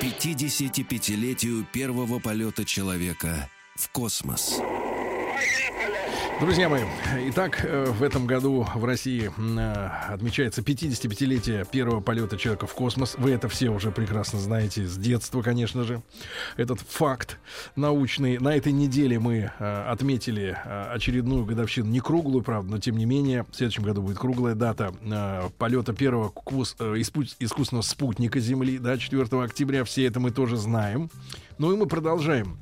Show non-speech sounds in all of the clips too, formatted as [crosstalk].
К 55-летию первого полета человека в космос. Друзья мои, итак, э, в этом году в России э, отмечается 55-летие первого полета человека в космос. Вы это все уже прекрасно знаете с детства, конечно же. Этот факт научный. На этой неделе мы э, отметили очередную годовщину, не круглую, правда, но тем не менее, в следующем году будет круглая дата полета первого искусственного спутника Земли, да, 4 октября. Все это мы тоже знаем. Ну и мы продолжаем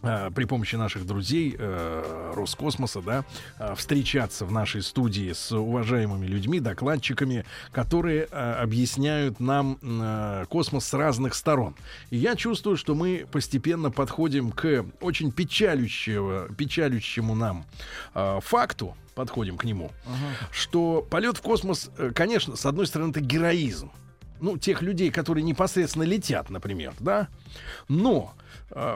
при помощи наших друзей э, Роскосмоса, да, э, встречаться в нашей студии с уважаемыми людьми, докладчиками, которые э, объясняют нам э, космос с разных сторон. И я чувствую, что мы постепенно подходим к очень печалющему, печалющему нам э, факту, подходим к нему, uh-huh. что полет в космос, э, конечно, с одной стороны, это героизм. Ну, тех людей, которые непосредственно летят, например, да. Но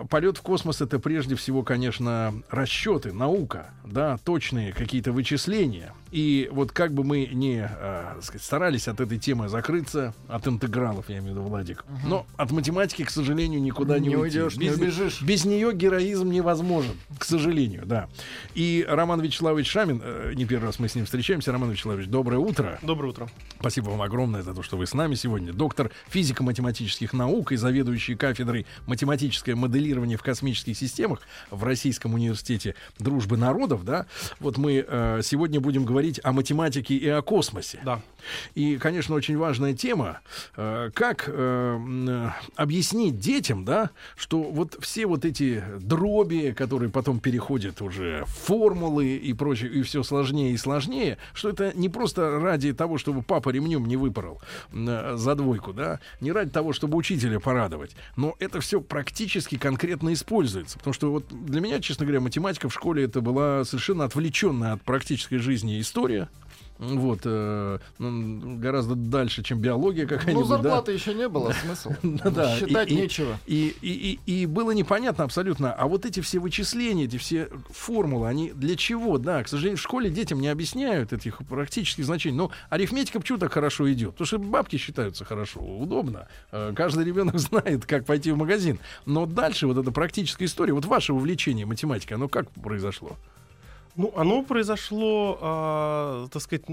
полет в космос это прежде всего, конечно, расчеты, наука, да, точные какие-то вычисления. И вот как бы мы не э, сказать, старались от этой темы закрыться, от интегралов, я имею в виду, Владик, угу. но от математики, к сожалению, никуда не, не уйдешь, без, не убежишь. Без нее героизм невозможен, к сожалению, да. И Роман Вячеславович Шамин, э, не первый раз мы с ним встречаемся. Роман Вячеславович, доброе утро. Доброе утро. Спасибо вам огромное за то, что вы с нами сегодня. Доктор физико-математических наук и заведующий кафедрой математическое моделирование в космических системах в Российском университете дружбы народов, да. Вот мы э, сегодня будем говорить о математике и о космосе. Да. И, конечно, очень важная тема, э, как э, объяснить детям, да, что вот все вот эти дроби, которые потом переходят уже в формулы и прочее, и все сложнее и сложнее, что это не просто ради того, чтобы папа ремнем не выпорол э, за двойку, да, не ради того, чтобы учителя порадовать, но это все практически конкретно используется. Потому что вот для меня, честно говоря, математика в школе это была совершенно отвлеченная от практической жизни история. Вот, э, ну, гораздо дальше, чем биология какая-нибудь. Ну, зарплаты да? еще не было, смысл. [laughs] да, Считать и, нечего. И, и, и, и было непонятно абсолютно, а вот эти все вычисления, эти все формулы, они для чего? Да, к сожалению, в школе детям не объясняют этих практических значений. Но арифметика почему так хорошо идет? Потому что бабки считаются хорошо, удобно. Э, каждый ребенок [laughs] знает, как пойти в магазин. Но дальше вот эта практическая история, вот ваше увлечение математикой, оно как произошло? Ну, оно произошло, э, так сказать,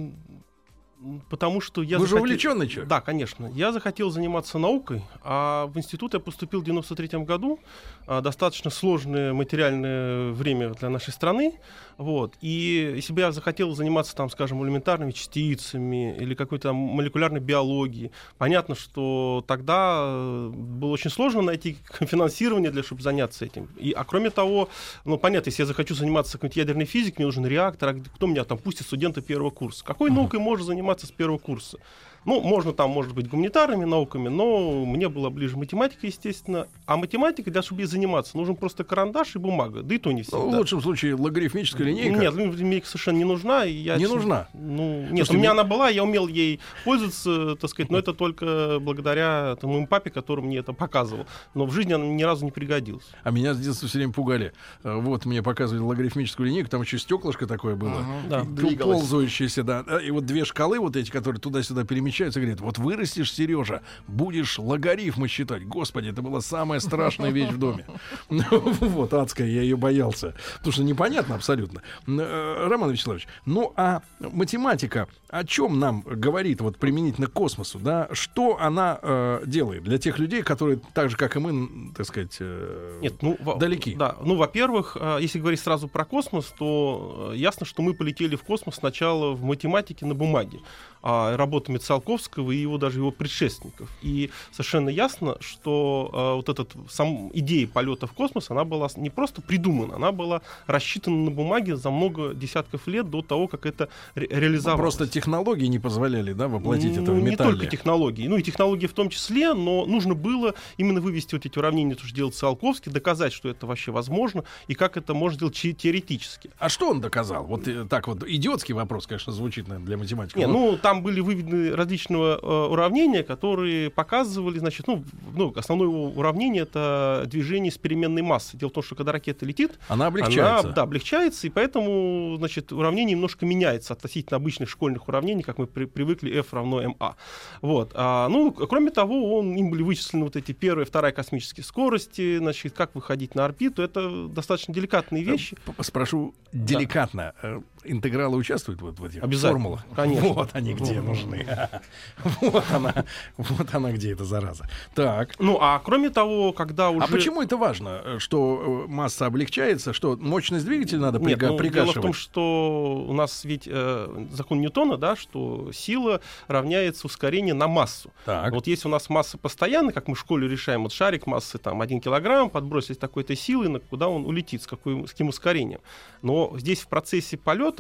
потому что я... Вы захотел... же увлеченный человек. Да, конечно. Я захотел заниматься наукой, а в институт я поступил в 93 году. А, достаточно сложное материальное время для нашей страны. Вот. И если бы я захотел заниматься, там, скажем, элементарными частицами или какой-то молекулярной биологией, понятно, что тогда э, было очень сложно найти [laughs] финансирование для, чтобы заняться этим. И, а кроме того, ну, понятно, если я захочу заниматься какой-то ядерной физикой, мне нужен реактор, а кто меня там пустит студента первого курса? Какой uh-huh. наукой можно заниматься с первого курса? Ну, можно там, может быть, гуманитарными науками, но мне было ближе математика, естественно. А математика, для чтобы ей заниматься, нужен просто карандаш и бумага. Да и то не всегда. Ну, в лучшем случае логарифмическая линейка. Нет, логарифмическая совершенно не нужна. И я, не нужна? Ну, нет, Слушайте, у меня мне... она была, я умел ей пользоваться, так сказать, но это только благодаря моему папе, который мне это показывал. Но в жизни она ни разу не пригодилась. А меня с детства все время пугали. Э, вот мне показывали логарифмическую линейку, там еще стеклышко такое было. Ага, да. Ползающееся, да. И вот две шкалы вот эти, которые туда-сюда перемещаются, перемещаются, говорит, вот вырастешь, Сережа, будешь логарифмы считать. Господи, это была самая страшная вещь в доме. [laughs] Вот, адская, я ее боялся. Потому что непонятно абсолютно. Э, Роман Вячеславович, ну а математика о чем нам говорит вот применительно к космосу, да? Что она э, делает для тех людей, которые так же, как и мы, так сказать, э, Нет, ну, далеки? Да, ну, во-первых, если говорить сразу про космос, то ясно, что мы полетели в космос сначала в математике на бумаге. А, работами Циолковского и его даже его предшественников. И совершенно ясно, что а, вот эта сам идея полета в космос, она была не просто придумана, она была рассчитана на бумаге за много десятков лет до того, как это ре- реализовалось. Ну, просто технологии не позволяли, да, воплотить это в Ну, не металле. только технологии, ну и технологии в том числе, но нужно было именно вывести вот эти уравнения, то, что делает Циолковский, доказать, что это вообще возможно, и как это можно сделать че- теоретически. А что он доказал? Вот э, так вот идиотский вопрос, конечно, звучит наверное, для математика. Не, ну там были выведены различного э, уравнения, которые показывали, значит, ну, ну, основное его уравнение это движение с переменной массой. Дело в том, что когда ракета летит, она облегчается. Она, да, облегчается, и поэтому, значит, уравнение немножко меняется относительно обычных школьных уравнений, как мы при- привыкли, F равно ma. Вот. А, ну, кроме того, он, им были вычислены вот эти первая и вторая космические скорости, значит, как выходить на орбиту. Это достаточно деликатные вещи. П- Спрошу деликатно. э, Интегралы участвуют вот в этих Обязательно, формулах? конечно. Вот они где Вот. нужны. [laughs] Вот она, вот она где эта зараза. Так. Ну, а кроме того, когда уже... А почему это важно, э, что э, масса облегчается, что мощность двигателя надо Нет, прига- ну, дело в том, что у нас ведь э, закон Ньютона, да, что сила равняется ускорению на массу. Так. Вот если у нас масса постоянная, как мы в школе решаем, вот шарик массы там 1 килограмм, подбросить такой-то силой, на куда он улетит, с, какой, с каким ускорением. Но здесь в процессе полета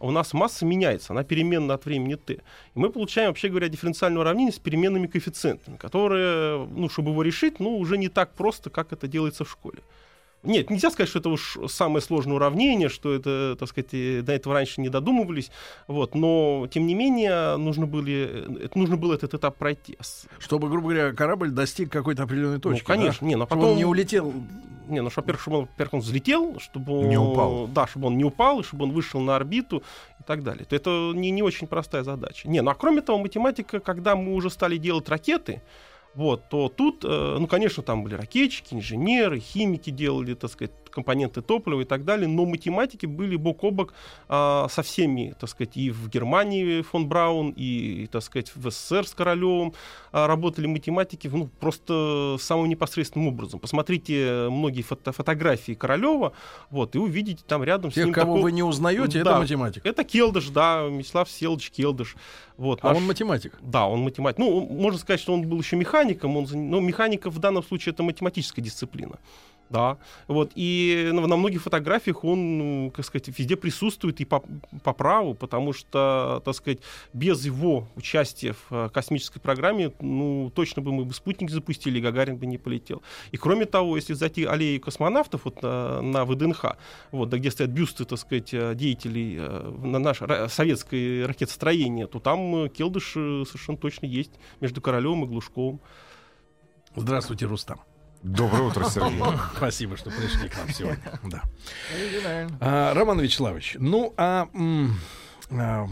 у нас масса меняется, она переменна от времени t. И мы получаем, вообще говоря, дифференциальное уравнение с переменными коэффициентами, которые, ну, чтобы его решить, ну, уже не так просто, как это делается в школе. Нет, нельзя сказать, что это уж самое сложное уравнение, что это, так сказать, до этого раньше не додумывались. Вот, но, тем не менее, нужно, были, нужно было этот этап пройти. Чтобы, грубо говоря, корабль достиг какой-то определенной точки. ну, конечно, да? не, но Чтобы потом... он не улетел. Не, ну, во-первых, чтобы он, во-первых, он взлетел, чтобы он... Не упал. Да, чтобы он не упал, и чтобы он вышел на орбиту и так далее. То это не, не очень простая задача. Не, ну, а кроме того, математика, когда мы уже стали делать ракеты, вот, то тут, э, ну, конечно, там были ракетчики, инженеры, химики делали, так сказать, компоненты топлива и так далее, но математики были бок о бок а, со всеми, так сказать, и в Германии фон Браун, и, так сказать, в СССР с Королевым а, работали математики, ну, просто самым непосредственным образом. Посмотрите многие фото- фотографии Королева, вот, и увидите там рядом с Тех, ним кого такого- вы не узнаете, это Да. математик. Это Келдыш, да, Мячеслав Селович Келдыш. Вот, А наш- он математик. да, он математик. Ну, можно сказать, что он был еще механиком. Он, ну, механика в данном случае это математическая дисциплина. Да, вот, и на, на многих фотографиях он, ну, как сказать, везде присутствует и по, по праву, потому что, так сказать, без его участия в э, космической программе, ну, точно бы мы бы спутник запустили, и Гагарин бы не полетел. И кроме того, если зайти аллею космонавтов вот на, на ВДНХ, вот, да, где стоят бюсты, так сказать, э, деятелей э, на наше советское ракетостроение, то там э, Келдыш э, совершенно точно есть между Королевым и Глушковым. Здравствуйте, Рустам. Доброе утро, Сергей. [laughs] Спасибо, что пришли к нам сегодня. [laughs] Да. А, Роман Вячеславович, ну а, м, а,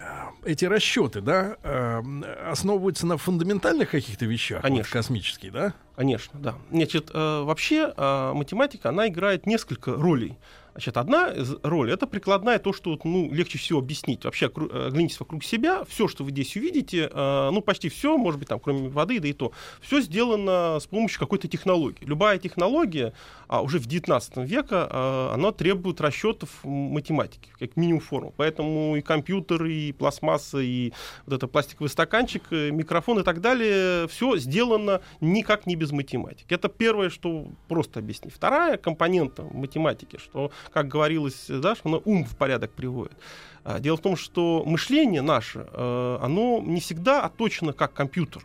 а, эти расчеты, да, а, основываются на фундаментальных каких-то вещах, вот Конечно. космические, да? Конечно, да. Значит, э, вообще э, математика, она играет несколько ролей. Значит, одна роль это прикладная, то, что ну, легче всего объяснить. Вообще, окру- э, оглянитесь вокруг себя, все, что вы здесь увидите, э, ну, почти все, может быть, там, кроме воды, да и то, все сделано с помощью какой-то технологии. Любая технология, а уже в 19 века, э, она требует расчетов математики, как минимум форму. Поэтому и компьютеры, и пластмасса, и вот это пластиковый стаканчик, микрофон и так далее, все сделано никак не без математики. Это первое, что просто объяснить. Вторая компонента математики, что, как говорилось, да, что она ум в порядок приводит. А, Дело в том, что мышление наше, э, оно не всегда отточено как компьютер.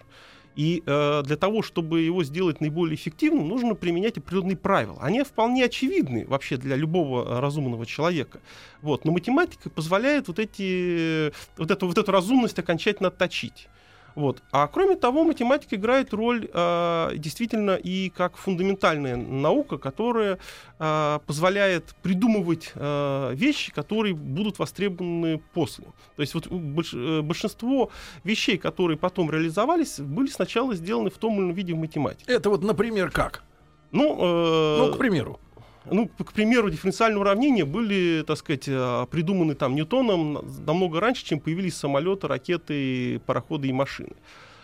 И э, для того, чтобы его сделать наиболее эффективным, нужно применять определенные правила. Они вполне очевидны вообще для любого э, разумного человека. Вот. Но математика позволяет вот, эти, вот, эту, вот эту разумность окончательно отточить. Вот. А кроме того, математика играет роль э, действительно и как фундаментальная наука, которая э, позволяет придумывать э, вещи, которые будут востребованы после. То есть вот больш- э, большинство вещей, которые потом реализовались, были сначала сделаны в том или ином виде в математике. Это вот, например, как? Ну, э, Ну, к примеру. Ну, к примеру, дифференциальные уравнения были, так сказать, э, придуманы там Ньютоном на- намного раньше, чем появились самолеты, ракеты, пароходы и машины.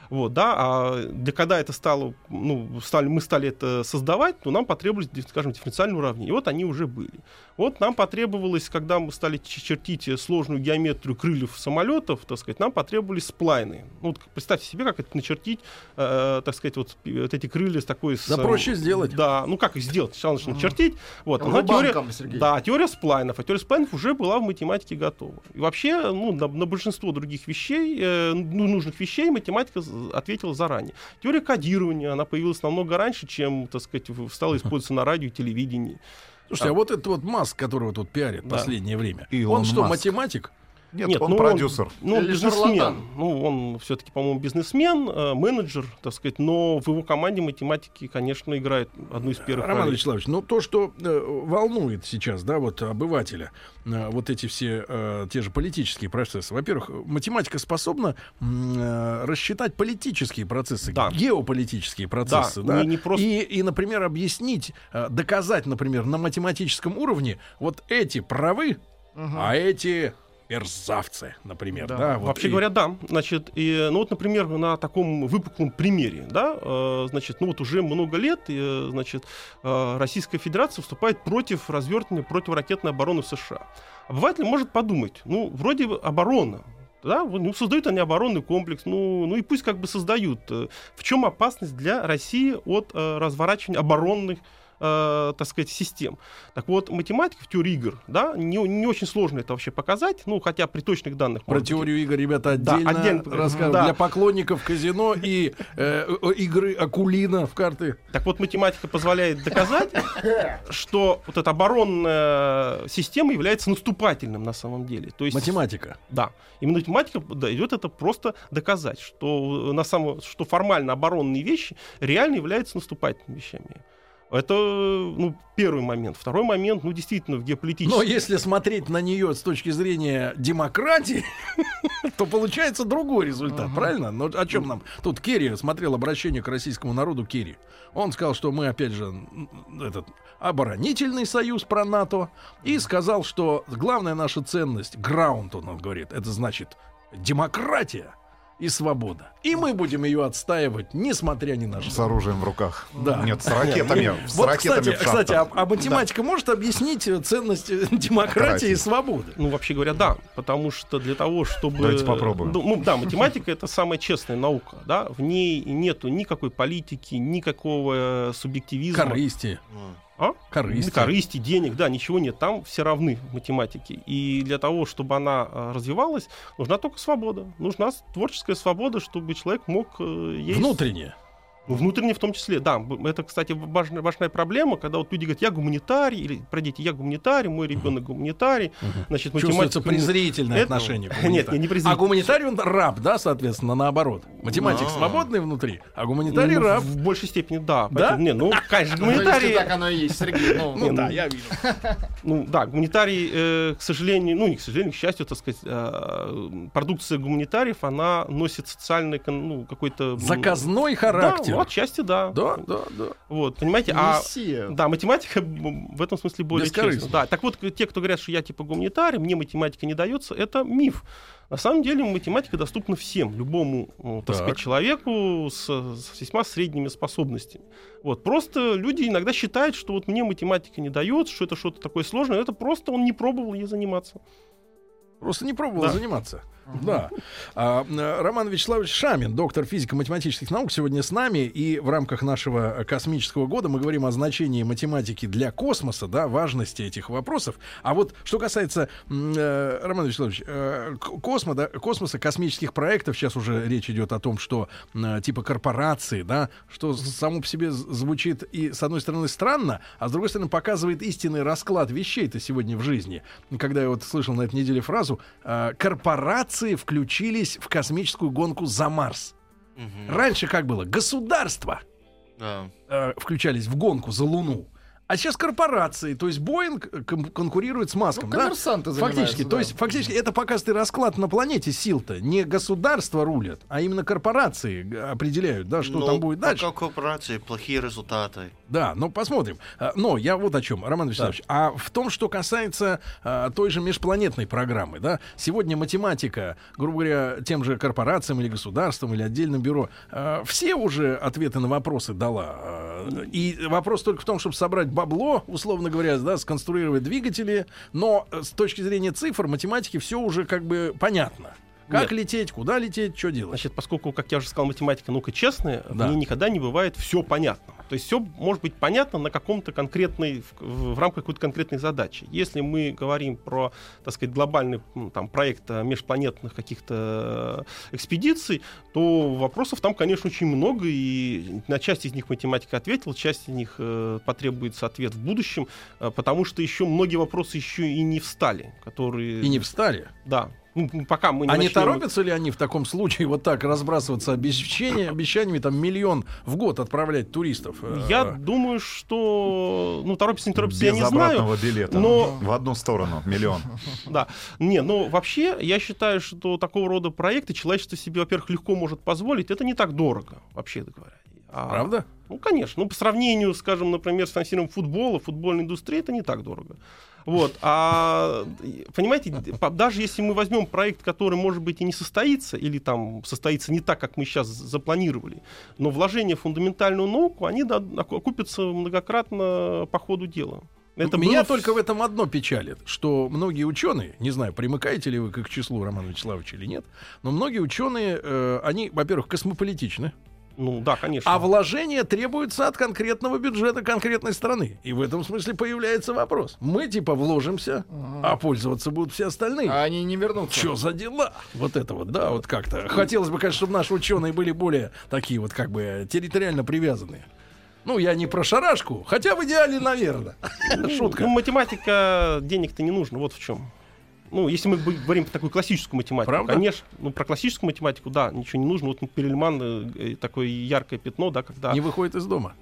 Вот, да, а для когда это стало, ну, стали, мы стали это создавать, то нам потребовались, скажем, дифференциальные уравнения. И вот они уже были. Вот нам потребовалось, когда мы стали чертить сложную геометрию крыльев самолетов, так сказать, нам потребовались сплайны. Ну, вот представьте себе, как это начертить, э, так сказать, вот, вот эти крылья с такой... Да с, проще сделать. Да, ну как их сделать? Сначала нужно начертить. Вот, но теория, да, теория сплайнов. А теория сплайнов уже была в математике готова. И вообще, ну, на, на большинство других вещей, э, ну, нужных вещей математика ответила заранее. Теория кодирования, она появилась намного раньше, чем, так сказать, стала использоваться на радио и телевидении. Слушайте, а, а вот этот вот Маск, которого тут пиарит да. последнее время, Илон он что, Маск. математик? Нет, Нет, он ну, продюсер. Он, ну, он Или бизнесмен. шарлатан. Ну, он все-таки, по-моему, бизнесмен, э, менеджер, так сказать, но в его команде математики, конечно, играет одну из первых Роман ролей. Вячеславович, ну то, что э, волнует сейчас, да, вот обывателя, э, вот эти все э, те же политические процессы. Во-первых, математика способна э, рассчитать политические процессы, Да. геополитические процессы, Да, да, не- не просто- и, и, например, объяснить, э, доказать, например, на математическом уровне вот эти правы, а эти мерзавцы, например, да, Да, вот Вообще и- говоря, да. Значит, и, ну вот, например, на таком выпуклом примере, да, э, значит, ну вот уже много лет, э, значит, э, Российская Федерация вступает против развертывания противоракетной обороны в США. Обыватель может подумать, ну, вроде бы оборона, да, ну, создают они оборонный комплекс, ну, ну и пусть как бы создают. Э, В чем опасность для России от э, разворачивания оборонных э, так сказать, систем. Так вот, математика в теории игр, да, не, не очень сложно это вообще показать, ну, хотя при точных данных... Про быть, теорию игр, ребята, Да, отдельно, отдельно поговорим. расскажем. Да. Для поклонников казино и э, э, игры Акулина в карты. Так вот, математика позволяет доказать, что вот эта оборонная система является наступательным на самом деле. То есть, Математика. Да. Именно математика дает это просто доказать, что, на самом, что формально оборонные вещи реально являются наступательными вещами. Это ну, первый момент. Второй момент, ну, действительно, в геополитическом... Но если смотреть на нее с точки зрения демократии, [laughs] то получается другой результат, правильно? Но о чем нам? Тут Керри смотрел обращение к российскому народу Керри. Он сказал, что мы, опять же, этот оборонительный союз про НАТО, и сказал, что главная наша ценность, граунд, он говорит, это значит демократия и свобода. И мы будем ее отстаивать, несмотря ни на что. С оружием в руках. Да. Нет, с ракетами. С Вот, ракетами кстати, кстати, а, а математика может объяснить э, ценность э, [laughs] демократии и свободы? Ну, вообще говоря, да. Потому что для того, чтобы... Давайте попробуем. Ну, ну, да, математика — это самая честная наука. Да? В ней нету никакой политики, никакого э, субъективизма. Корысти. А? Корысти. Корысти, денег, да, ничего нет. Там все равны в математике. И для того, чтобы она э, развивалась, нужна только свобода. Нужна творческая свобода, чтобы человек мог э, ей... Ну, внутренне в том числе, да. Это, кстати, важная, важная проблема, когда вот люди говорят, я гуманитарий, или про дети, я гуманитарий, мой ребенок гуманитарий. Значит, Чувствуется математика- презрительное Это- отношение. к [laughs] Нет, не презрительное. А гуманитарий он раб, да, соответственно, наоборот. Математик А. свободный внутри, а гуманитарий Ну, раб. В большей степени, да. Да? Поэтому, не, ну, [laughs] конечно, Ну, гуманитарий... так оно и есть, Сергей. Ну, [laughs] Ну да, ну, я вижу. Ну да, гуманитарий, э, к сожалению, ну не к сожалению, к счастью, так сказать, э, продукция гуманитариев, она носит социальный, ну какой-то... Заказной характер. Ну, отчасти да. Да, да, да. Вот, понимаете, а... Мессия. Да, математика в этом смысле более честна. Да, так вот, те, кто говорят, что я типа гуманитарий, мне математика не дается, это миф. На самом деле математика доступна всем, любому, так Так. сказать, человеку с, с весьма средними способностями. Вот, просто люди иногда считают, что вот мне математика не дает, что это что-то такое сложное, это просто он не пробовал ей заниматься. Просто не пробовал Да. заниматься. Да. А, Роман Вячеславович Шамин, доктор физико-математических наук, сегодня с нами. И в рамках нашего э, космического года мы говорим о значении математики для космоса, да, важности этих вопросов. А вот что касается, э, Роман Вячеславович, э, космо, да, космоса, космических проектов, сейчас уже речь идет о том, что э, типа корпорации, да, что само по себе звучит и с одной стороны странно, а с другой стороны показывает истинный расклад вещей-то сегодня в жизни. Когда я вот слышал на этой неделе фразу э, «корпорации включились в космическую гонку за Марс». Раньше как было? Государства Да. э, включались в гонку за Луну. А сейчас корпорации, то есть Боинг кон- конкурирует с Маском, Ну, да? коммерсанты Фактически, занимаются, то да. есть фактически это показывает расклад на планете сил-то. Не государства рулят, а именно корпорации г- определяют, да, что Ну, там будет дальше. Пока корпорации плохие результаты. Да, ну посмотрим. А, Но я вот о чем, Роман Вячеславович. А в том, что касается а, той же межпланетной программы, да, сегодня математика, грубо говоря, тем же корпорациям или государствам или отдельным бюро, а, все уже ответы на вопросы дала. А, И вопрос только в том, чтобы собрать бабло, условно говоря, да, сконструировать двигатели, но э, с точки зрения цифр, математики все уже как бы понятно. Как Нет. лететь, куда лететь, что делать. Значит, поскольку, как я уже сказал, математика наука честная, Да. в ней никогда не бывает все понятно. То есть все может быть понятно на каком-то конкретной, в, в- рамках какой-то конкретной задачи. Если мы говорим про, так сказать, глобальный м, там, проект э, межпланетных каких-то э, экспедиций, то вопросов там, конечно, очень много, и на часть из них математика ответила, часть из них э, потребуется ответ в будущем, э, потому что еще многие вопросы еще и не встали, которые... И не встали. Да. Ну, пока мы не А не начнем- торопятся ли они в таком случае вот так разбрасываться обещаниями, обещаниями там миллион в год отправлять туристов? Э, Я думаю, что... Ну, торопится, не торопится, я Без не знаю. обратного билета. но- В одну сторону. Миллион. [laughs] Да. Не, но вообще, я считаю, что такого рода проекты человечество себе, во-первых, легко может позволить. Это не так дорого, вообще говоря. А- Правда? Ну, конечно. Ну, по сравнению, скажем, например, с финансированием футбола, футбольной индустрии, это не так дорого. Вот. А, понимаете, по- даже если мы возьмем проект, который, может быть, и не состоится, или там состоится не так, как мы сейчас запланировали, но вложения в фундаментальную науку, они окупятся многократно по ходу дела. Это Меня было только в этом одно печалит, что многие ученые, не знаю, примыкаете ли вы к их числу, Роман Вячеславович, или нет, но многие ученые, э, они, во-первых, космополитичны, Ну да, конечно. а вложения требуются от конкретного бюджета конкретной страны. И в этом смысле появляется вопрос. Мы типа вложимся, а пользоваться будут все остальные. А они не вернутся. Что за дела? Вот это вот, да, вот как-то. Хотелось бы, конечно, чтобы наши ученые были более такие вот как бы территориально привязанные. Ну, я не про шарашку, хотя в идеале, наверное. Шутка. Ну, математика денег-то не нужно, вот в чем. Ну, если мы говорим про такую классическую математику, Правда? конечно, ну, про классическую математику, да, ничего не нужно. Вот Перельман, э, э, такое яркое пятно, да, когда... Не выходит из дома.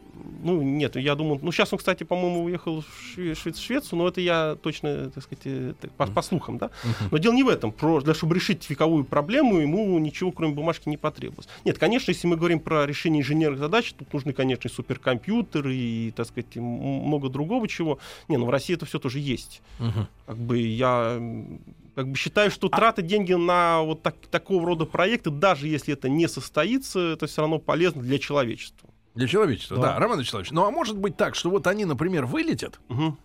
Ну, нет, я думаю... Ну, сейчас он, кстати, по-моему, уехал в Шве- Шве- Швецию, но это я точно, так сказать, э, по, по слухам, да. Но дело не в этом. Про, для, чтобы решить вековую проблему, ему ничего, кроме бумажки, не потребовалось. Нет, конечно, если мы говорим про решение инженерных задач, тут нужны, конечно, и суперкомпьютеры, и, так сказать, много другого чего. Не, ну, в России это все тоже есть. Как бы я как бы считаю, что траты деньги на вот так- такого рода проекты, даже если это не состоится, это все равно полезно для человечества. Для человечества, да. Да. Роман Вячеславович. Ну, а может быть так, что вот они, например, вылетят, Мгм.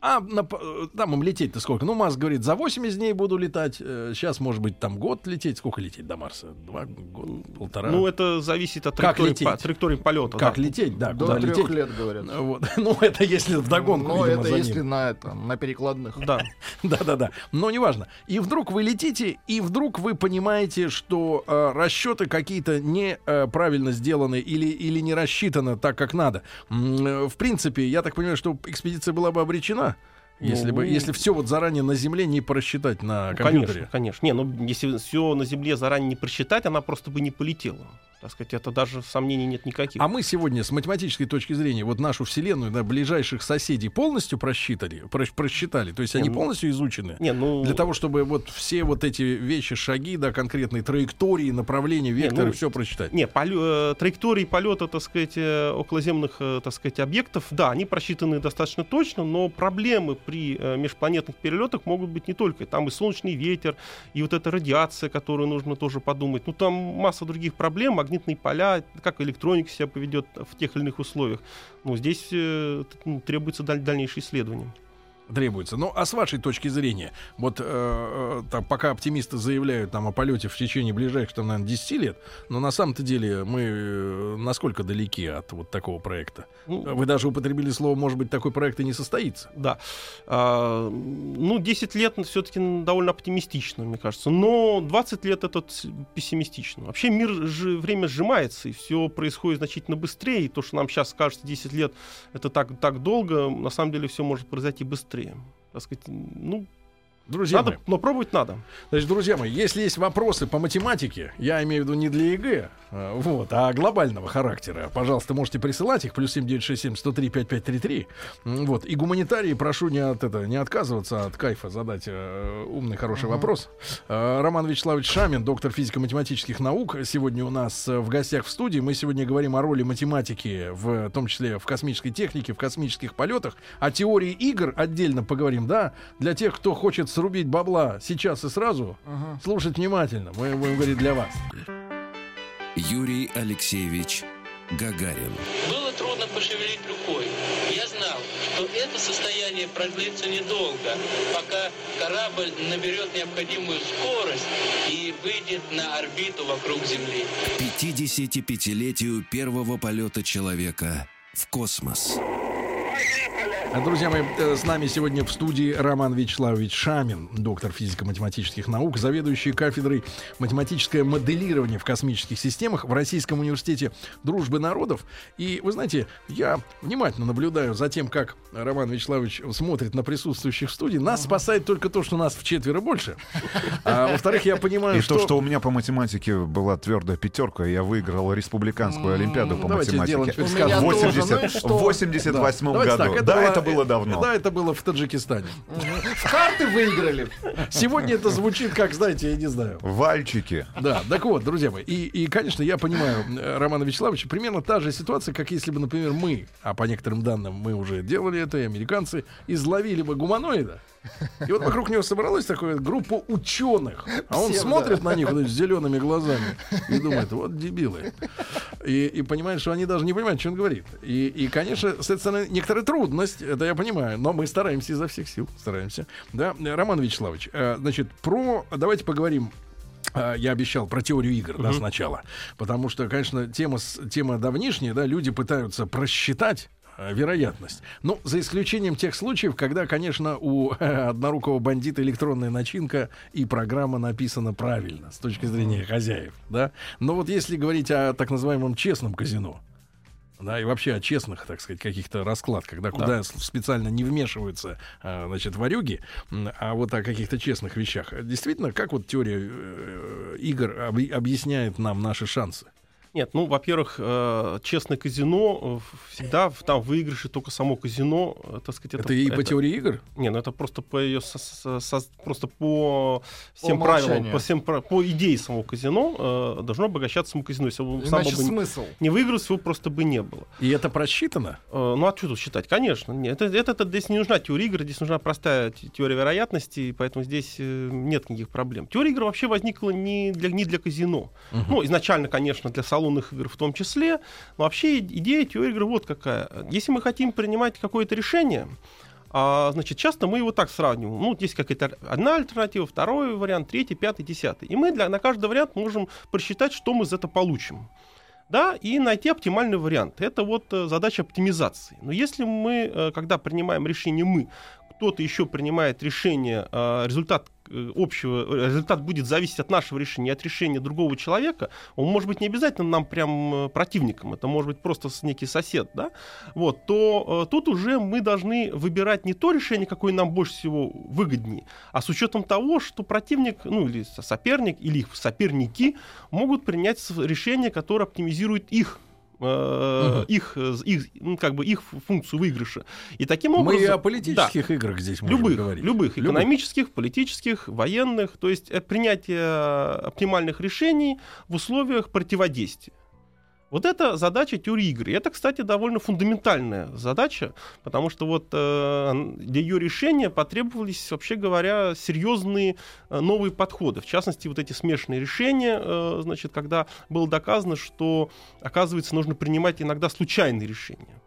А на э, там им лететь-то сколько? Ну, Маск говорит, за 80 дней буду летать. Сейчас, может быть, там год лететь. Сколько лететь до Марса? Два года? Полтора? Ну, это зависит от Как траектории, лететь? по- траектории полета. как да. лететь, да, До куда трех лететь? лет, говорят. Вот. [laughs] Ну, это если вдогонку, Но видимо, это если на, это, на перекладных. Да. [laughs] Да-да-да. Но неважно. И вдруг вы летите, и вдруг вы понимаете, что э, расчеты какие-то неправильно сделаны или, или не рассчитаны так, как надо. Э, В принципе, я так понимаю, что экспедиция была бы обречена. Если, бы, Ну, если все вот заранее на Земле не просчитать на Ну, компьютере. конечно, конечно. Не, ну если все на Земле заранее не просчитать, она просто бы не полетела. Так сказать, это даже сомнений нет никаких. А мы сегодня с математической точки зрения вот нашу Вселенную, да, ближайших соседей полностью просчитали, про- просчитали. То есть они ну, полностью изучены. Не, ну, Для того, чтобы вот все вот эти вещи, шаги, да, конкретные траектории, направления, векторы, ну, все просчитать. Не, полё- э, траектории полета, так сказать, э, околоземных, э, так сказать, объектов, да, они просчитаны достаточно точно, но проблемы при межпланетных перелетах могут быть не только. Там и солнечный ветер, и вот эта радиация, которую нужно тоже подумать. Ну, там масса других проблем, магнитные поля, как электроника себя поведет в тех или иных условиях. Ну, здесь э, требуется даль- дальнейшее исследование. Требуется. Ну, а с вашей точки зрения, вот э, э, там, пока оптимисты заявляют там о полете в течение ближайших, там, наверное, 10 лет, но на самом-то деле мы э, насколько далеки от вот такого проекта? Ну, Вы даже употребили слово, может быть, такой проект и не состоится. Да. А, ну, 10 лет все-таки довольно оптимистично, мне кажется. Но 20 лет это пессимистично. Вообще мир, же, время сжимается, и все происходит значительно быстрее. И то, что нам сейчас кажется 10 лет, это так, так долго, на самом деле все может произойти быстрее. Так сказать, ну, Друзья Надо, мои, но пробовать надо. Значит, друзья мои, если есть вопросы по математике, я имею в виду не для ЕГЭ, а, вот, а глобального характера, пожалуйста, можете присылать их, плюс 7967 103 5533. М, Вот, и гуманитарии прошу не, от, это, не отказываться от кайфа задать э, умный, хороший вопрос. Э, Роман Вячеславович Шамин, доктор физико-математических наук, сегодня у нас э, в гостях в студии. Мы сегодня говорим о роли математики, в том числе в космической технике, в космических полетах, о теории игр отдельно поговорим, да, для тех, кто хочет срубить бабла сейчас и сразу, слушать внимательно. Мы будем говорить для вас. Юрий Алексеевич Гагарин. Было трудно пошевелить рукой. Я знал, что это состояние продлится недолго, пока корабль наберет необходимую скорость и выйдет на орбиту вокруг Земли. 55-летию первого полета человека в космос. Друзья мои, э, с нами сегодня в студии Роман Вячеславович Шамин, доктор физико-математических наук, заведующий кафедрой математическое моделирование в космических системах в Российском университете дружбы народов. И вы знаете, я внимательно наблюдаю за тем, как Роман Вячеславович смотрит на присутствующих в студии. Нас спасает только то, что нас в четверо больше. А во-вторых, я понимаю, И то, что у меня по математике была твердая пятерка, я выиграл республиканскую олимпиаду по давайте сделаем математике. теперь В сказку. 80 Ну и что? в 88 Давайте году. так, да, было- это было давно. Да, это было в Таджикистане. В карты выиграли. Сегодня это звучит как, знаете, я не знаю. Вальчики. Да, так вот, друзья мои, и, и, конечно, я понимаю э, Романа Вячеславовича, примерно та же ситуация, как если бы, например, мы, а по некоторым данным мы уже делали это, и американцы, изловили бы гуманоида, и вот вокруг него собралась такая группа ученых, а он Всем, смотрит на них вот с зелеными глазами и думает, вот дебилы. И, и понимает, что они даже не понимают, что он говорит. И, и, конечно, с этой стороны, некоторая трудность, это я понимаю, но мы стараемся изо всех сил, стараемся. Да, Роман Вячеславович, э, значит, про, давайте поговорим а, я обещал про теорию игр да, сначала. Потому что, конечно, тема, тема давнишняя, да, люди пытаются просчитать э, вероятность. Ну, за исключением тех случаев, когда, конечно, у [laughs] однорукого бандита электронная начинка и программа написана правильно с точки зрения хозяев, да. Но вот если говорить о так называемом честном казино, да, и вообще о честных, так сказать, каких-то раскладках, да, куда с- специально не вмешиваются, а, значит, варюги, а вот о каких-то честных вещах. Действительно, как вот теория э, игр объ- объясняет нам наши шансы? Нет, ну, во-первых, э, честное казино э, всегда там выигрыше только само казино, э, так сказать, Это, и по теории игр? Не, ну это просто по ее со- со- со- просто по всем умолчанию. правилам, по всем по идее самого казино э, должно обогащаться само казино. Если бы само Иначе бы смысл. не выиграл, его просто бы не было. И это просчитано? Э, Ну, а что тут считать? Конечно. Нет, это, это, это здесь не нужна теория игр, здесь нужна простая те- теория вероятности, и поэтому здесь нет никаких проблем. Теория игр вообще возникла не для, не для казино. Ну, изначально, конечно, для салонных игр в том числе. Но вообще идея теории игр вот какая. Если мы хотим принимать какое-то решение, а, значит, часто мы его так сравниваем. Ну, есть какая-то одна альтернатива, второй вариант, третий, пятый, десятый. И мы для, на каждый вариант можем просчитать, что мы из этого получим да, и найти оптимальный вариант. Это вот э, задача оптимизации. Но если мы, э, когда принимаем решение мы, кто-то еще принимает решение, э, результат общего, э, результат будет зависеть от нашего решения, от решения другого человека, он может быть не обязательно нам прям э, противником, это может быть просто некий сосед, да, вот, то э, тут уже мы должны выбирать не то решение, какое нам больше всего выгоднее, а с учетом того, что противник, ну или со- соперник, или их соперники могут принять решение, которое оптимизирует их э, их, э, их, ну, как бы их функцию выигрыша. И таким образом... Мы о Да. политических играх здесь можем Любых, говорить. любых, экономических, политических, военных, то есть э, принятие оптимальных решений в условиях противодействия. Вот это задача теории игры. Это, кстати, довольно фундаментальная задача, потому что вот э, для ее решения потребовались, вообще говоря, серьезные э, новые подходы. В частности, вот эти смешанные решения, э, значит, когда было доказано, что, оказывается, нужно принимать иногда случайные решения.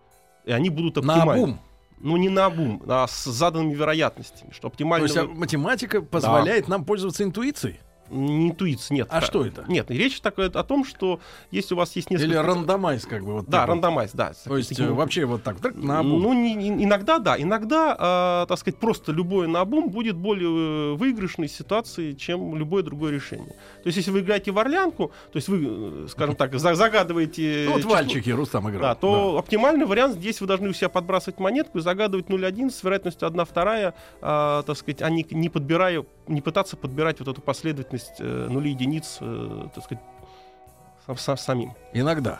И они будут На оптимальны. обум. Ну, не на обум, а с заданными вероятностями, что То оптимально... есть а, математика позволяет нам пользоваться интуицией? Не интуиция, нет. А Да. что это? Нет, речь такая о том, что если у вас есть несколько... Или рандомайз, как бы вот. Да, так вот. рандомайз, да. То есть Таким э, вообще вот так, так, на обум. Ну, не- иногда да. Иногда, э, так сказать, просто любое наобум будет более э, выигрышной ситуацией, чем любое другое решение. То есть, если вы играете в орлянку, то есть вы, э, скажем так, за- загадываете... Ну, вот Вальчики Рустам играл. Да, то оптимальный вариант здесь вы должны у себя подбрасывать монетку и загадывать 0,1 с вероятностью 1 вторая, а, так сказать, а не, не подбирая, не пытаться подбирать вот эту последовательность э, нулей единиц, э, так сказать, сам- сам- самим. Иногда.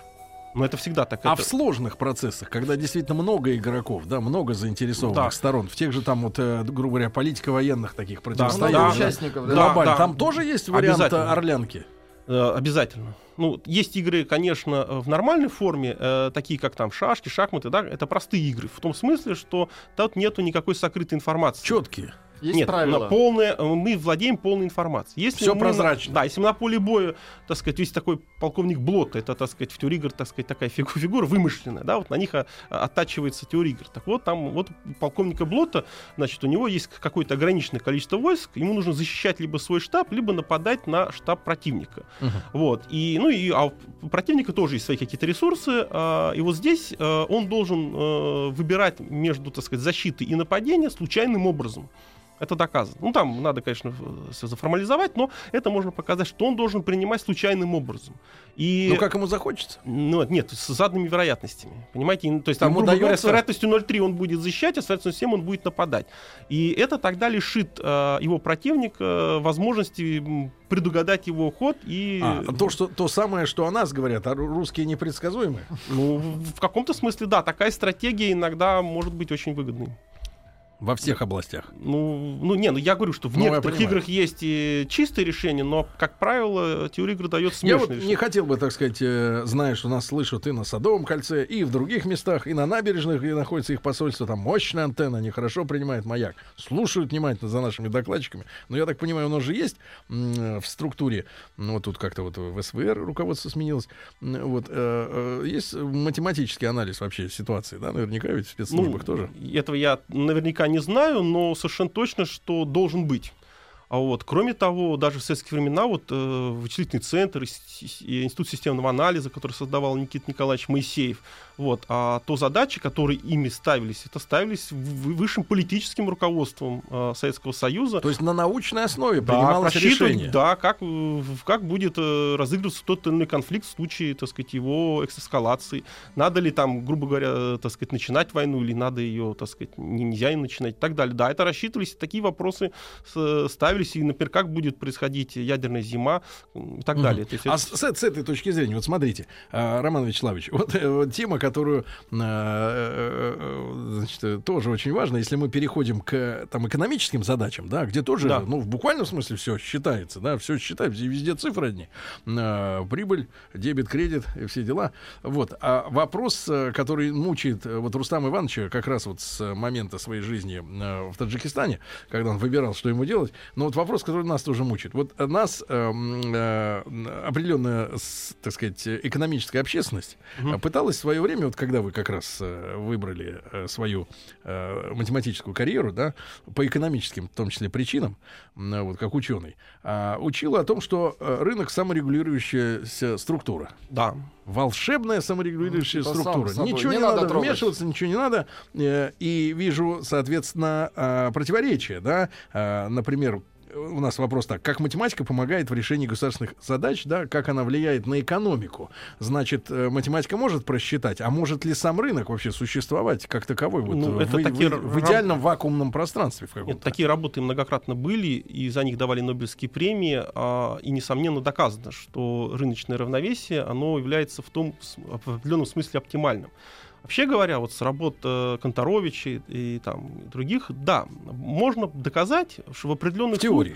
Но это всегда так. А это- в сложных процессах, когда действительно много игроков, да, много заинтересованных Да. сторон, в тех же там вот, э, грубо говоря, политико-военных таких противостояний, да, да, участников, да. глобально, да. там тоже есть вариант Обязательно. орлянки? Э, Обязательно. Ну, есть игры, конечно, в нормальной форме, э, такие как там шашки, шахматы, да, это простые игры. В том смысле, что тут нету никакой сокрытой информации. Четкие. Есть Нет, правила. полное, э, мы владеем полной информацией. Если Всё мы прозрачно. да, если на поле боя, так сказать, есть такой полковник Блот, это, так сказать, в игр, так сказать, такая фигу- фигура вымышленная, да, вот на них а, оттачивается теория игр. Так вот, там, вот полковника Блота, значит, у него есть какое-то ограниченное количество войск, ему нужно защищать либо свой штаб, либо нападать на штаб противника. Вот, и, ну, и а у противника тоже есть свои какие-то ресурсы, а, и вот здесь а, он должен э, выбирать между, так сказать, защитой и нападением случайным образом. Это доказано. Ну, там надо, конечно, все заформализовать, но это можно показать, что он должен принимать случайным образом. И, Ну, как ему захочется. ну, нет, с заданными вероятностями. Понимаете? И, То есть, там, Ему грубо говоря, с вероятностью 0,3 он будет защищать, а с вероятностью 7 он будет нападать. И это тогда лишит э, его противника возможности м, предугадать его ход и... А, то, что, то самое, что о нас говорят, а ру- русские непредсказуемые. Ну, в каком-то смысле, да, такая стратегия иногда может быть очень выгодной. Во всех областях. Ну, ну не, ну я говорю, что в Ну, я некоторых играх есть и чистые решения, но, как правило, теория игры дает Я смешные вот решения. не хотел бы, так сказать, э, зная, что нас слышат и на Садовом кольце, и в других местах, и на набережных, где находится их посольство, там мощная антенна, они хорошо принимают маяк, слушают внимательно за нашими докладчиками. Но я так понимаю, у нас же есть м, в структуре, ну вот тут как-то вот в СВР руководство сменилось, вот, э, э, есть математический анализ вообще ситуации, да, наверняка ведь в спецслужбах тоже. Этого я наверняка не знаю, но совершенно точно, что должен быть. А вот, кроме того, даже в советские времена вот, э, вычислительный центр и, и Институт системного анализа, который создавал Никита Николаевич Моисеев, вот, а то задачи, которые ими ставились, это ставились высшим политическим руководством э, Советского Союза. То есть на научной основе Да, принималось решение. да, как, э, как будет э, разыгрываться тот или иной конфликт в случае, так сказать, его эксэскалации. Надо ли там, грубо говоря, э, так сказать, начинать войну, или надо ее, так сказать, не- нельзя ее начинать и так далее. Да, это рассчитывались, и такие вопросы с- ставились, и, например, как будет происходить ядерная зима и так Мгм. далее. То есть А это- с, с- этой точки зрения, вот смотрите, а, Роман Вячеславович, вот, э, вот тема, которую э, э, значит, э, тоже очень важна, если мы переходим к там, экономическим задачам, да, где тоже, Да. ну, в буквальном смысле все считается, да, все считается, везде- цифры одни. Прибыль, дебет, кредит и все дела. Вот. А вопрос, э, который мучает э, вот Рустама Ивановича как раз вот с момента своей жизни э, в Таджикистане, когда он выбирал, что ему делать, но вот вопрос, который нас тоже мучает. Вот нас эм, э, определенная, так сказать, экономическая общественность э, пыталась в свое время, вот когда вы как раз э, выбрали э, свою э, математическую карьеру, да, по экономическим, в том числе, причинам, вот как ученый, а, учила о том, что рынок саморегулирующаяся структура. Да. Волшебная саморегулирующая Это сам структура. собой. Ничего не, Не надо, надо трогать. вмешиваться, ничего не надо. И вижу, соответственно, противоречия. Да? Например, у нас вопрос так, как математика помогает в решении государственных задач, да, как она влияет на экономику. Значит, э, математика может просчитать, а может ли сам рынок вообще существовать как таковой вот, Ну, э, это в, такие в- в идеальном вакуумном пространстве? В каком-то? такие работы многократно были, и за них давали Нобелевские премии, а, и, несомненно, доказано, что рыночное равновесие, оно является в том, в определенном смысле оптимальным. Вообще говоря, вот с работ э, Конторовича и, и там других, да, можно доказать, что в определенных в теории.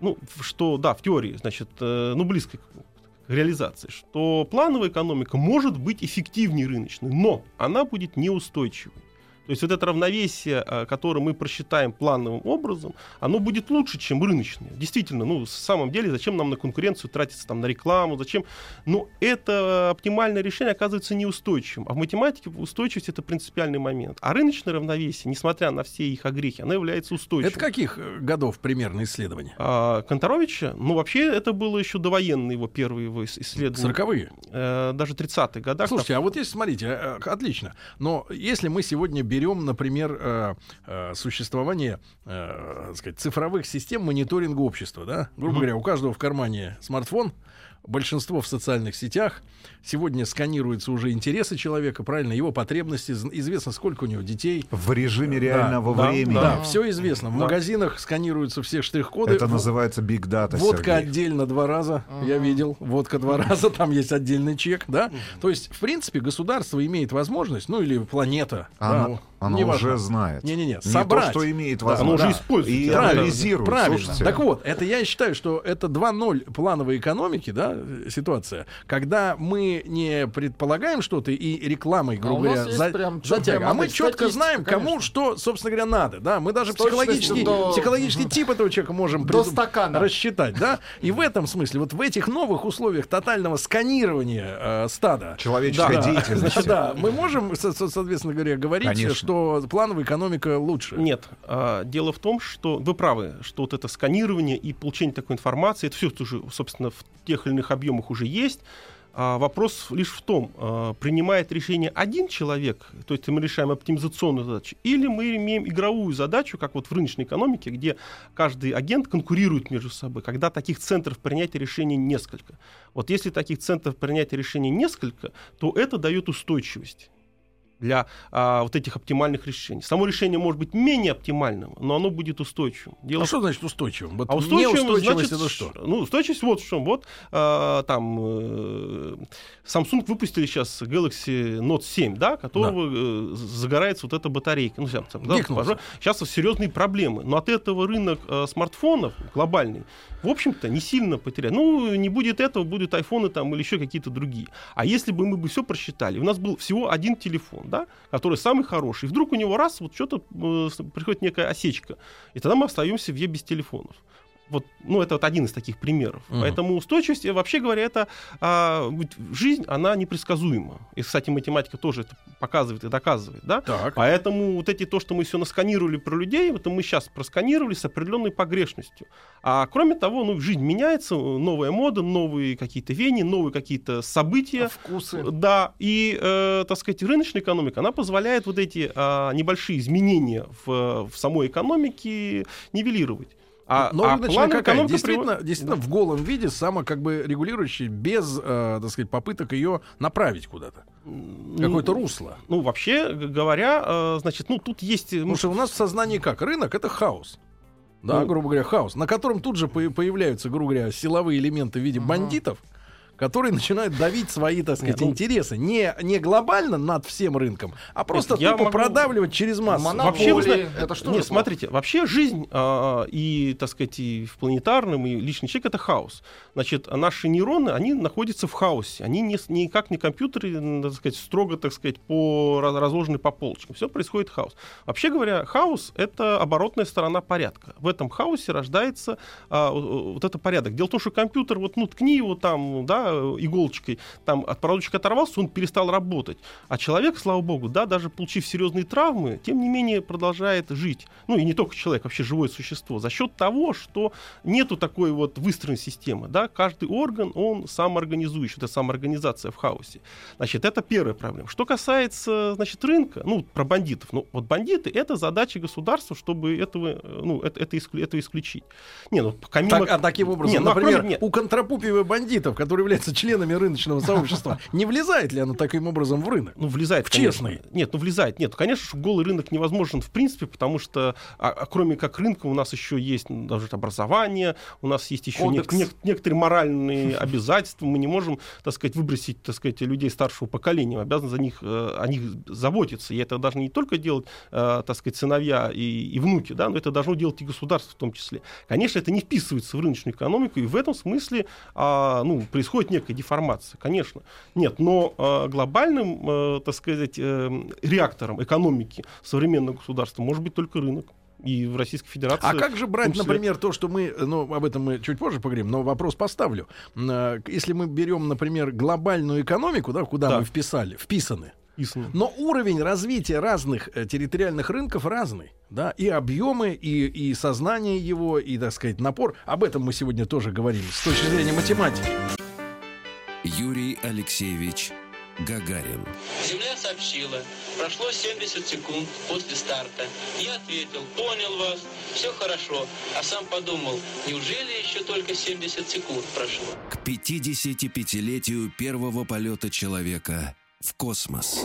ну, что, да, в теории, значит, э, ну, близко к, к реализации, что плановая экономика может быть эффективнее рыночной, но она будет неустойчивой. То есть вот это равновесие, э, которое мы просчитаем плановым образом, оно будет лучше, чем рыночное. Действительно, ну, в самом деле, зачем нам на конкуренцию тратиться там на рекламу, зачем? Но это оптимальное решение оказывается неустойчивым. А в математике устойчивость это принципиальный момент. А рыночное равновесие, несмотря на все их огрехи, оно является устойчивым. Это каких э, годов примерно исследования? А, Конторовича, ну, вообще, это было еще довоенные его первые его ис- исследования. Сороковые. Э, даже 30-х годах. Слушайте, а вот если, смотрите, э, отлично, но если мы сегодня берем, например, э, э, существование, э, так сказать, цифровых систем мониторинга общества, да, грубо говоря, у каждого в кармане смартфон, большинство в социальных сетях, сегодня сканируются уже интересы человека, правильно, его потребности, известно, сколько у него детей. В режиме реального да, времени. Да, все известно. В магазинах сканируются все штрих-коды. Это называется big data. Водка Сергей. отдельно два раза, я видел. Водка два [laughs] раза, там есть отдельный чек, да. То есть, в принципе, государство имеет возможность, ну или планета. Она, да, она неважно. уже знает. Не-не-не, Не собрать. то, что имеет Да, возможность. оно уже используется. И Правильно, анализирует. Правильно. Слушайте, Так вот, это я считаю, что это 2.0 плановой экономики, да, ситуация, когда мы не предполагаем что-то и рекламой, грубо А у нас говоря, за- затягиваем. А мы четко знаем, кому конечно. что, собственно говоря, надо, да. Мы даже психологический, до- психологический тип этого человека можем До стакана. рассчитать, да. И в этом смысле, вот в этих новых условиях тотального сканирования э, стада, Человеческой да, деятельности. Значит, [laughs] да, мы можем, со- со- соответственно говоря, говорить, Конечно. что плановая экономика лучше. Нет, а, дело в том, что вы правы, что вот это сканирование и получение такой информации, это все уже, собственно, в тех или иных объемах уже есть. А вопрос лишь в том, а, принимает решение один человек, то есть мы решаем оптимизационную задачу, или мы имеем игровую задачу, как вот в рыночной экономике, где каждый агент конкурирует между собой, когда таких центров принятия решений несколько. Вот если таких центров принятия решений несколько, то это дает устойчивость для а, вот этих оптимальных решений. Само решение может быть менее оптимальным, но оно будет устойчивым. Дело А что значит устойчивым? Вот а устойчивым значит, это что? Ну, устойчивость вот в чем. Вот а, там э, Samsung выпустили сейчас Galaxy Note 7, да, которого э, загорается вот эта батарейка. Ну, сейчас, да, сейчас серьезные проблемы. Но от этого рынок э, смартфонов глобальный, в общем-то, не сильно потеряет. Ну, не будет этого, будут айфоны там или еще какие-то другие. А если бы мы бы все просчитали, у нас был всего один телефон, да, который самый хороший, и вдруг у него раз, вот что-то э, приходит некая осечка, и тогда мы остаемся в без телефонов. Вот, ну, это вот один из таких примеров. Мгм. Поэтому устойчивость, э, вообще говоря, это а, вот жизнь, она непредсказуема. И, кстати, математика тоже это показывает и доказывает, да? Так. Поэтому вот эти то, что мы все насканировали про людей, это мы сейчас просканировали с определенной погрешностью. А кроме того, ну, жизнь меняется, новая мода, новые какие-то веяния, новые какие-то события. Вкусы. Да, и, э, так сказать, рыночная экономика, она позволяет вот эти а, небольшие изменения в, в самой экономике нивелировать. А, Но а рыночная плановая какая? экономика Действительно, приводит- действительно в голом виде, само как бы регулирующий, без, э, так сказать, попыток ее направить куда-то. Ну, Какое-то русло. Ну, вообще говоря, э, значит, ну, тут есть... э, Потому что у нас в сознании как? Рынок — это хаос. Да, Ну. грубо говоря, хаос, на котором тут же по- появляются, грубо говоря, силовые элементы в виде бандитов, которые начинают давить свои, так сказать, Нет, ну- интересы не, не глобально над всем рынком, а просто я тупо могу- продавливать через массу. Монополия. Вообще, это что не, же смотрите, вообще жизнь а, и, так сказать, и в планетарном, и личный человек — это хаос. Значит, наши нейроны, они находятся в хаосе. Они не, никак не компьютеры, так сказать, строго, так сказать, по, раз- разложены по полочкам. Все происходит хаос. Вообще говоря, хаос — это оборотная сторона порядка. В этом хаосе рождается а, о- вот это порядок. Дело в том, что компьютер, вот, ну, ткни его там, да, иголочкой, там от проводочек оторвался, он перестал работать. А человек, слава богу, да, даже получив серьезные травмы, тем не менее продолжает жить. Ну и не только человек, вообще живое существо. За счет того, что нету такой вот выстроенной системы, да, каждый орган, он самоорганизующий, это самоорганизация в хаосе. Значит, это первая проблема. Что касается, значит, рынка, ну, про бандитов. Ну, вот бандиты — это задача государства, чтобы этого, э, ну, это, это, исклю- это исключить. Не, ну, помимо... Так, а таким образом, Не, ну, а например, кроме- нет. у контрапупиевых бандитов, которые являются членами рыночного сообщества, не влезает ли оно таким образом в рынок? Ну, влезает, конечно. честный. Нет, ну, влезает. Нет, конечно, голый рынок невозможен в принципе, потому что, а, а кроме как рынка, у нас еще есть ну, даже образование, у нас есть еще нек- нек- некоторые моральные [laughs] обязательства. Мы не можем, так сказать, выбросить, так сказать, людей старшего поколения. Мы обязаны за них, э, о них заботиться. И это должны не только делать, э, так сказать, сыновья и, и внуки, да, но это должно делать и государство в том числе. Конечно, это не вписывается в рыночную экономику, и в этом смысле а, ну, происходит происходит некая деформация, конечно. Нет, но э, глобальным, э, так сказать, э, реактором экономики современного государства может быть только рынок. И в Российской Федерации... А как же брать, числе- например, то, что мы, ну, об этом мы чуть позже поговорим, но вопрос поставлю. Э, Если мы берем, например, глобальную экономику, да, куда Да. мы вписали, вписаны, Истинно. но уровень развития разных э, территориальных рынков разный, да, и объемы, и, и сознание его, и, так сказать, напор. Об этом мы сегодня тоже говорим с точки зрения математики. Юрий Алексеевич Гагарин. Земля сообщила, прошло 70 секунд после старта. Я ответил, понял вас, все хорошо. А сам подумал, неужели еще только 70 секунд прошло? К 55-летию первого полета человека в космос.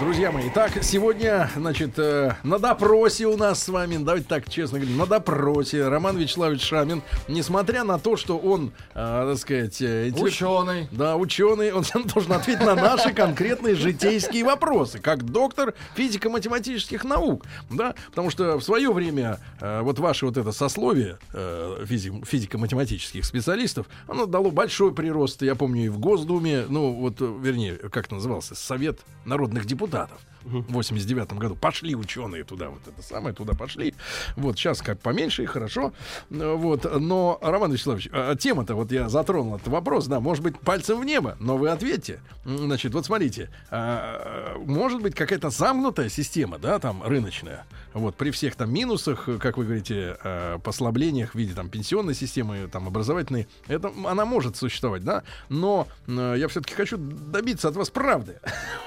Друзья мои, итак, сегодня, значит, э, на допросе у нас с вами, давайте так честно говорим, на допросе Роман Вячеславович Шамин, несмотря на то, что он, э, так сказать, э, интеллект- Ученый. Да, ученый, он должен ответить на наши конкретные житейские вопросы, как доктор физико-математических наук, да, потому что в свое время э, вот ваше вот это сословие э, физи- физико-математических специалистов, оно дало большой прирост, я помню, и в Госдуме, ну вот, вернее, как это назывался, Совет народных депутатов resultado. В 89 году. Пошли ученые туда, вот это самое, туда пошли. Вот сейчас как поменьше и хорошо. Э, Вот, но, Роман Вячеславович, а, тема-то, вот я затронул этот вопрос, да, может быть, пальцем в небо, но вы ответьте. Значит, вот смотрите, а, может быть какая-то замкнутая система, да, там, рыночная, вот, при всех там минусах, э, как вы говорите, э, послаблениях в виде там пенсионной системы, там, образовательной, это, она может существовать, да, но э, я все-таки хочу добиться от вас правды.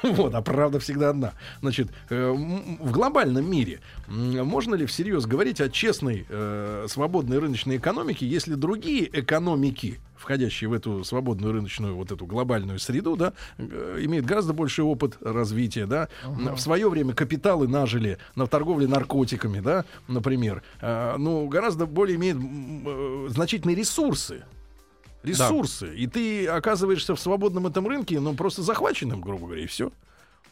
[laughs] Вот, а правда всегда одна. Значит, э, в глобальном мире можно ли всерьез говорить о честной, э, свободной рыночной экономике, если другие экономики, входящие в эту свободную рыночную, вот эту глобальную среду, да, э, имеют гораздо больший опыт развития, да. В свое время капиталы нажили на торговле наркотиками, да, например. Ну, гораздо более имеют значительные ресурсы ресурсы, и ты оказываешься в свободном этом рынке, ну, просто захваченным, грубо говоря, и все.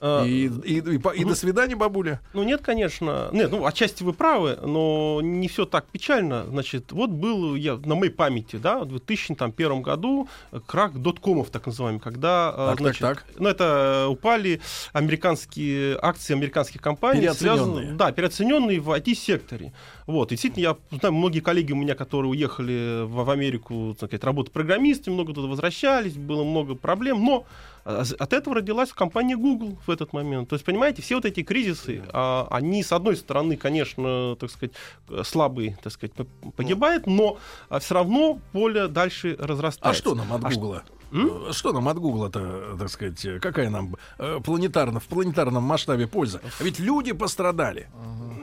А, И, и, и по- и до свидания, бабуля. Ну нет, конечно. Нет, ну отчасти вы правы, но не все так печально. Значит, вот был я на моей памяти, да, в 2001 году э, крах доткомов, так называемый, когда, э, Так, так, значит, так. ну это э, упали американские акции американских компаний, Переоцененные. связанные- да, переоцененные в IT-секторе. Вот, и действительно, я знаю, многие коллеги у меня, которые уехали в, в Америку, так сказать, работать программистами, много туда возвращались, было много проблем, но от этого родилась компания Google в этот момент. То есть, понимаете, все вот эти кризисы, а, они, с одной стороны, конечно, так сказать, э, слабые, так сказать, п- погибает, но все равно поле дальше разрастается. А что нам от А ш- Гугла? Э, Что нам от Гугла-то, так сказать, э, какая нам э, планетарно, в планетарном масштабе польза? А ведь люди пострадали.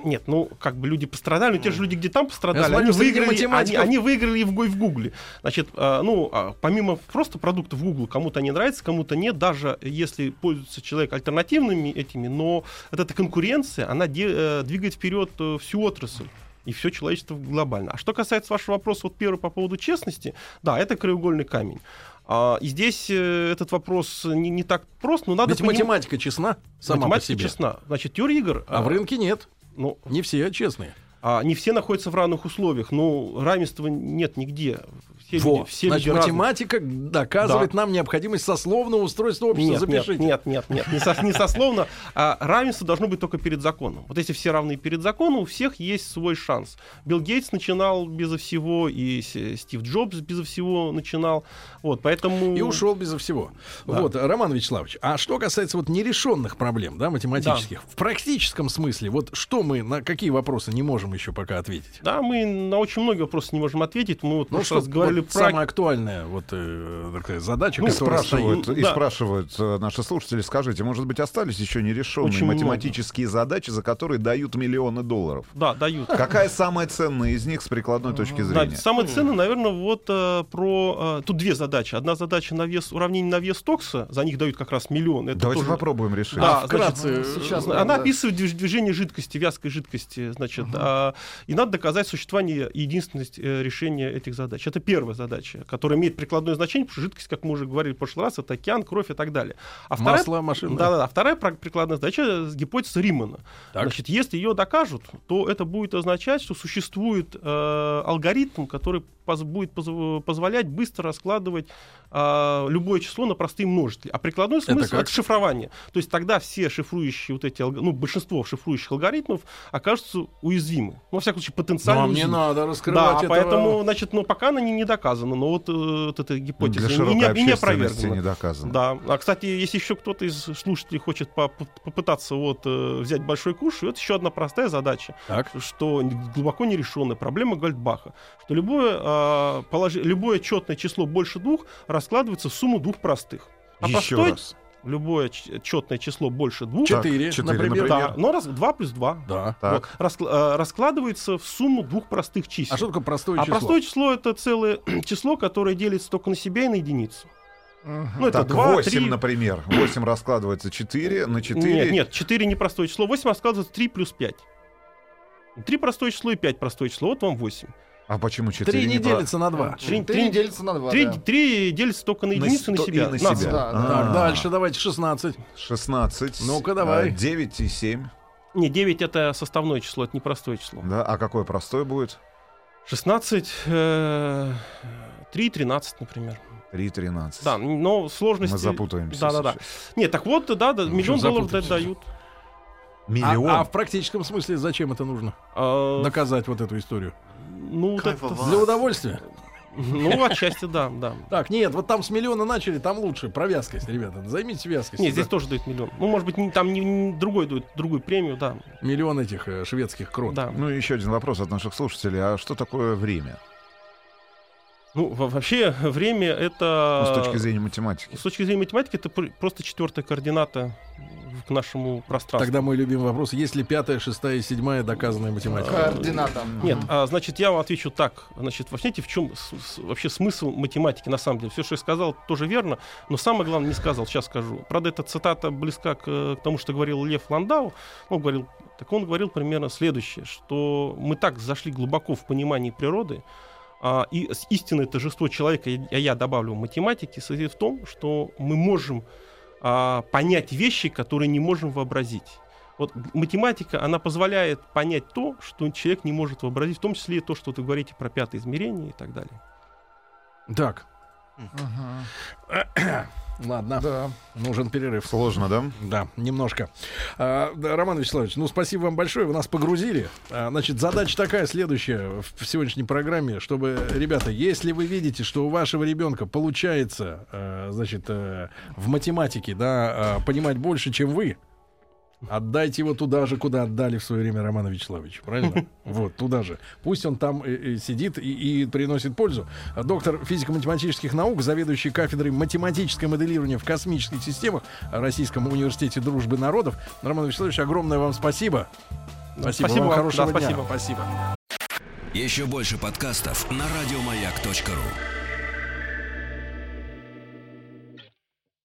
Нет, ну, как бы люди пострадали, но те же люди, где там пострадали, смотрю, они, выиграли, они, они выиграли и в, и в Гугле. Значит, а, ну, а, помимо просто продуктов Google, кому-то они нравятся, кому-то нет, даже если пользуется человек альтернативными этими, но вот эта конкуренция, она э, двигает вперед э, всю отрасль и все человечество глобально. А что касается вашего вопроса, вот первый по поводу честности, да, это краеугольный камень. А, и здесь э, этот вопрос не, не так прост, но надо Ведь поним- математика честна сама Математика по себе. честна. Значит, теория игр... А в рынке нет. Ну, Не все честные. а не все находятся в равных условиях. Ну, равенства нет нигде. Все Во, люди, все Значит, люди разные. математика доказывает нам необходимость сословного устройства общества. Нет, нет, Запишите. нет, нет, нет, не, со- не сословно, а равенство должно быть только перед законом. Вот если все равны перед законом, у всех есть свой шанс. Билл Гейтс начинал безо всего, и Стив Джобс безо всего начинал. Вот, поэтому... И ушел безо всего. Да. Вот, Роман Вячеславович, а что касается вот нерешенных проблем, да, математических, в практическом смысле, вот что мы, на какие вопросы не можем еще пока ответить? Да, мы на очень многие вопросы не можем ответить. Мы вот Ну, что раз говорили вот про... самая актуальная вот э, такая задача, Ну, которая спрашивают, стоит. и Да. спрашивают э, наши слушатели, скажите, может быть, остались еще нерешенные Очень много. математические задачи, за которые дают миллионы долларов? Да, дают. Какая самая ценная из них с прикладной точки Да, зрения? самое ценное, наверное, вот э, про... э, тут две задачи. Одна задача на вес, уравнение на вес токса, за них дают как раз миллион. Это Давайте тоже- попробуем решить. Да, А, вкратце, значит, сейчас, она правда. описывает движ- движение жидкости, вязкой жидкости, значит, а, и надо доказать существование и единственность э, решения этих задач. Это первая первая задача, которая имеет прикладное значение, потому что жидкость, как мы уже говорили в прошлый раз, это океан, кровь и так далее. А вторая, Масло машинное. да, да, да. А вторая прикладная задача — гипотеза Римана. Так. Значит, если ее докажут, то это будет означать, что существует э, алгоритм, который поз- будет поз- позволять быстро раскладывать э, любое число на простые множители. А прикладной смысл как? это, шифрование. То есть тогда все шифрующие вот эти, ну, большинство шифрующих алгоритмов окажутся уязвимы. Ну, во всяком случае, потенциально Но мне уязвимы. надо раскрывать Да, этого- поэтому, значит, ну, пока она не, не доказана, но вот, э, вот эта гипотеза Для не- широкой не, не не доказано. Да. А, кстати, если еще кто-то из слушателей хочет по- по- попытаться вот, э, взять большой куш, вот еще одна простая задача, Так. что глубоко нерешенная проблема Гольдбаха, что любое, а, положи- любое четное число больше двух раскладывается в сумму двух простых. А Еще простое, раз. Любое четное число больше двух, Четыре, четыре, например. да, но раз, 2 плюс 2 Да. Так. раскладывается в сумму двух простых чисел. А что такое простое А число? простое число это целое [clears throat] число, которое делится только на себя и на единицу. Ну, это Так, 2, 8, 3... например. 8 раскладывается 4 на 4. Нет, нет, 4 непростое число, 8 раскладывается 3 плюс 5. 3 простое число и 5 простое число, вот вам 8. А почему 4 Три не делится на два. Три- Три три- делится на два. 3, да. делится только на На единицу и на сто- и себя. на На себя. Да, да. Так, А. дальше давайте 16. 16. Ну-ка, давай. 9 и 7. Не, 9 это составное число, это непростое число. Да, а какое простое будет? 16, э, 3, 13, например. 3, 13. Да, но сложности... Мы запутаемся. Да, да, да. Нет, так вот, да, да, Ну, миллион долларов дают. Миллион. А, а в практическом смысле зачем это нужно? А, Доказать вот эту историю. ну, вот это- Кайфовать. Для удовольствия? ну, отчасти, да, да. Так, нет, вот там с миллиона начали, там лучше. Про вязкость, ребята. Займитесь вязкостью. Нет, здесь да. тоже дают миллион. Ну, может быть, не- там не, не другой дают, другую премию, да. Миллион этих э, шведских крон. да. Ну еще один вопрос от наших слушателей. А что такое время? Ну, во- вообще, время Ну, это... с точки зрения математики. С точки зрения математики, это пр- просто четвертая координата к нашему пространству. Тогда мой любимый вопрос. Есть ли пятая, шестая и седьмая доказанная математика? Координата. Нет, а, значит, я вам отвечу так. Значит, знаете, в чем с- с- вообще смысл математики, на самом деле? Все, что я сказал, тоже верно, но самое главное не сказал, сейчас скажу. Правда, эта цитата близка к, к тому, что говорил Лев Ландау. Он говорил, так он говорил примерно следующее, что мы так зашли глубоко в понимание природы, а, и с- истинное торжество человека, а я добавлю математики, состоит в том, что мы можем а, понять вещи, которые не можем вообразить. Вот математика, она позволяет понять то, что человек не может вообразить, в том числе и то, что вы говорите про пятое измерение и так далее. Так, ладно. Да. Нужен перерыв. Сложно, да? Да, немножко. А, да, Роман Вячеславович, ну спасибо вам большое, вы нас погрузили. А, значит, задача такая следующая в сегодняшней программе, чтобы, ребята, если вы видите, что у вашего ребенка получается, э, значит, э, в математике, да, э, понимать больше, чем вы, Отдайте его туда же, куда отдали в свое время Романа Вячеславовича, правильно? [laughs] Вот, туда же. Пусть он там э, э, сидит и, и приносит пользу. Доктор физико-математических наук, заведующий кафедрой математическое моделирование в космических системах Российском университете дружбы народов. Роман Вячеславович, огромное вам спасибо. Спасибо, Спасибо вам, вам. хорошего Да, дня. спасибо. спасибо. Еще больше подкастов на радиомаяк.ру.